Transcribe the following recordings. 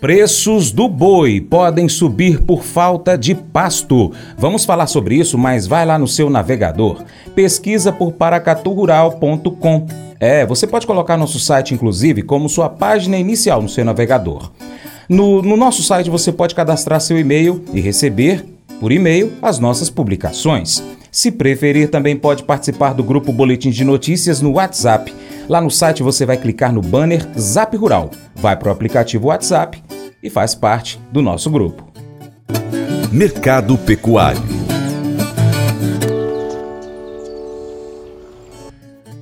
Preços do boi podem subir por falta de pasto. Vamos falar sobre isso, mas vai lá no seu navegador. Pesquisa por paracaturural.com. É, você pode colocar nosso site, inclusive, como sua página inicial no seu navegador. No, no nosso site você pode cadastrar seu e-mail e receber, por e-mail, as nossas publicações. Se preferir, também pode participar do grupo Boletim de Notícias no WhatsApp. Lá no site você vai clicar no banner Zap Rural, vai para o aplicativo WhatsApp e faz parte do nosso grupo. Mercado Pecuário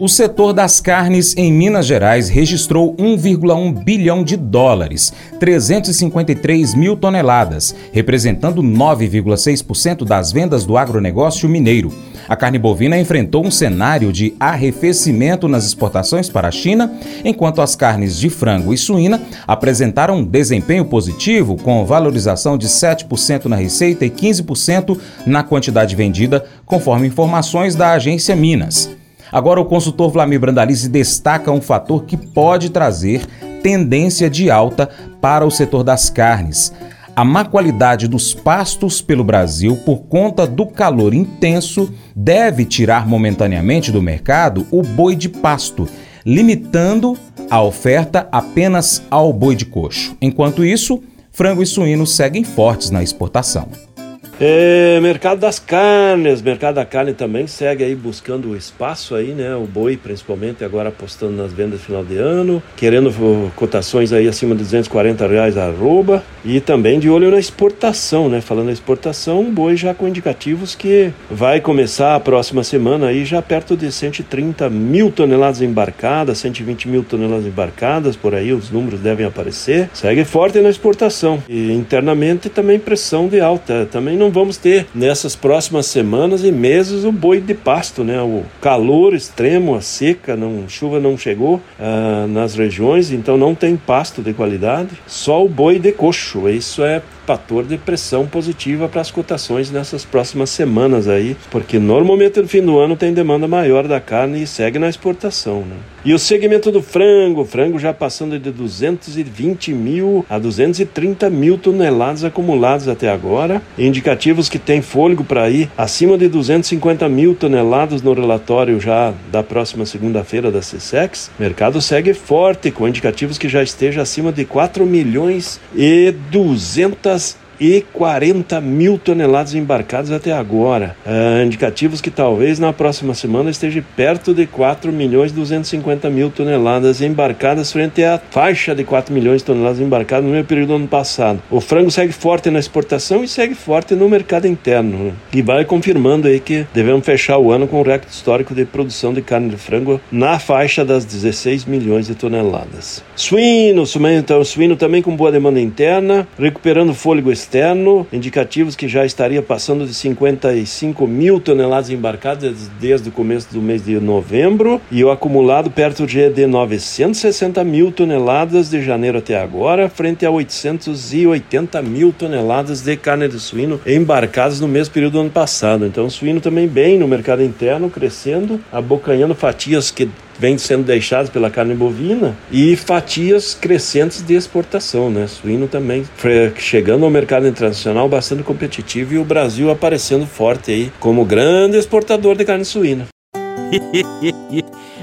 O setor das carnes em Minas Gerais registrou 1,1 bilhão de dólares, 353 mil toneladas, representando 9,6% das vendas do agronegócio mineiro. A carne bovina enfrentou um cenário de arrefecimento nas exportações para a China, enquanto as carnes de frango e suína apresentaram um desempenho positivo, com valorização de 7% na receita e 15% na quantidade vendida, conforme informações da agência Minas. Agora, o consultor Vlamir Brandalize destaca um fator que pode trazer tendência de alta para o setor das carnes a má qualidade dos pastos pelo Brasil por conta do calor intenso deve tirar momentaneamente do mercado o boi de pasto, limitando a oferta apenas ao boi de coxo. Enquanto isso, frango e suíno seguem fortes na exportação. É, mercado das carnes, mercado da carne também segue aí buscando o espaço aí, né? O boi principalmente agora apostando nas vendas final de ano, querendo cotações aí acima de 240 reais a arroba e também de olho na exportação, né? Falando da exportação, o boi já com indicativos que vai começar a próxima semana aí já perto de 130 mil toneladas embarcadas, 120 mil toneladas embarcadas, por aí os números devem aparecer. Segue forte na exportação e internamente também pressão de alta, também não vamos ter nessas próximas semanas e meses o boi de pasto, né? O calor extremo, a seca, não, chuva não chegou uh, nas regiões, então não tem pasto de qualidade, só o boi de coxo. Isso é fator de pressão positiva para as cotações nessas próximas semanas aí, porque normalmente no fim do ano tem demanda maior da carne e segue na exportação. Né? E o segmento do frango, frango já passando de 220 mil a 230 mil toneladas acumuladas até agora, indicativos que tem fôlego para ir acima de 250 mil toneladas no relatório já da próxima segunda-feira da CSEX. mercado segue forte, com indicativos que já esteja acima de 4 milhões e 200 us e 40 mil toneladas embarcadas até agora. Uh, indicativos que talvez na próxima semana esteja perto de 4 milhões e 250 mil toneladas embarcadas frente à faixa de 4 milhões de toneladas embarcadas no mesmo período do ano passado. O frango segue forte na exportação e segue forte no mercado interno. Né? E vai confirmando aí que devemos fechar o ano com um recorde histórico de produção de carne de frango na faixa das 16 milhões de toneladas. Suíno, então, suíno também com boa demanda interna, recuperando fôlego externo externo, indicativos que já estaria passando de 55 mil toneladas embarcadas desde o começo do mês de novembro e o acumulado perto de 960 mil toneladas de janeiro até agora, frente a 880 mil toneladas de carne de suíno embarcadas no mesmo período do ano passado. Então, o suíno também bem no mercado interno, crescendo, abocanhando fatias que vem sendo deixados pela carne bovina e fatias crescentes de exportação, né? Suíno também chegando ao mercado internacional bastante competitivo e o Brasil aparecendo forte aí como grande exportador de carne suína.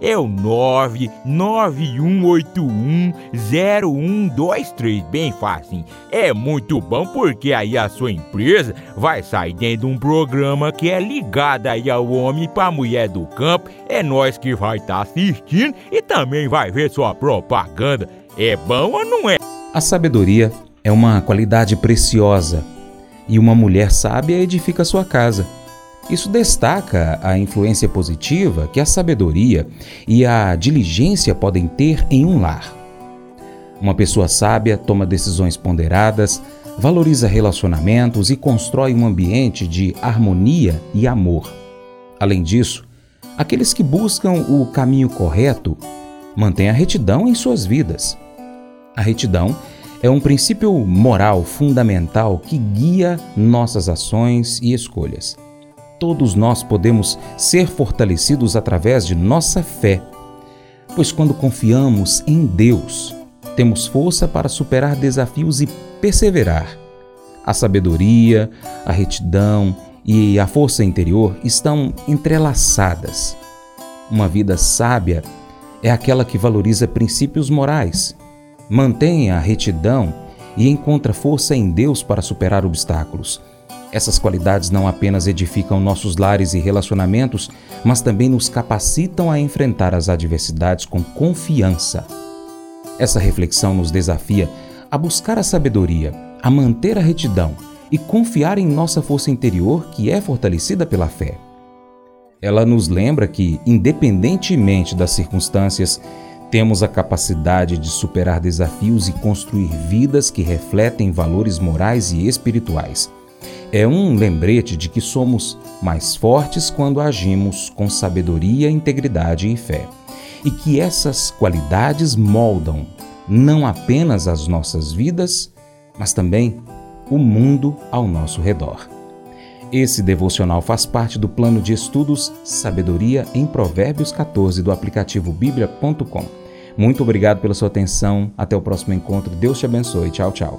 é o 991810123, bem fácil. É muito bom porque aí a sua empresa vai sair dentro de um programa que é ligado aí ao homem para mulher do campo. É nós que vai estar tá assistindo e também vai ver sua propaganda. É bom ou não é? A sabedoria é uma qualidade preciosa e uma mulher sábia edifica sua casa. Isso destaca a influência positiva que a sabedoria e a diligência podem ter em um lar. Uma pessoa sábia toma decisões ponderadas, valoriza relacionamentos e constrói um ambiente de harmonia e amor. Além disso, Aqueles que buscam o caminho correto mantêm a retidão em suas vidas. A retidão é um princípio moral fundamental que guia nossas ações e escolhas. Todos nós podemos ser fortalecidos através de nossa fé, pois quando confiamos em Deus, temos força para superar desafios e perseverar. A sabedoria, a retidão e a força interior estão entrelaçadas. Uma vida sábia é aquela que valoriza princípios morais, mantém a retidão e encontra força em Deus para superar obstáculos. Essas qualidades não apenas edificam nossos lares e relacionamentos, mas também nos capacitam a enfrentar as adversidades com confiança. Essa reflexão nos desafia a buscar a sabedoria, a manter a retidão e confiar em nossa força interior que é fortalecida pela fé. Ela nos lembra que, independentemente das circunstâncias, temos a capacidade de superar desafios e construir vidas que refletem valores morais e espirituais. É um lembrete de que somos mais fortes quando agimos com sabedoria, integridade e fé, e que essas qualidades moldam não apenas as nossas vidas, mas também o mundo ao nosso redor. Esse devocional faz parte do plano de estudos Sabedoria em Provérbios 14 do aplicativo bíblia.com. Muito obrigado pela sua atenção. Até o próximo encontro. Deus te abençoe. Tchau, tchau.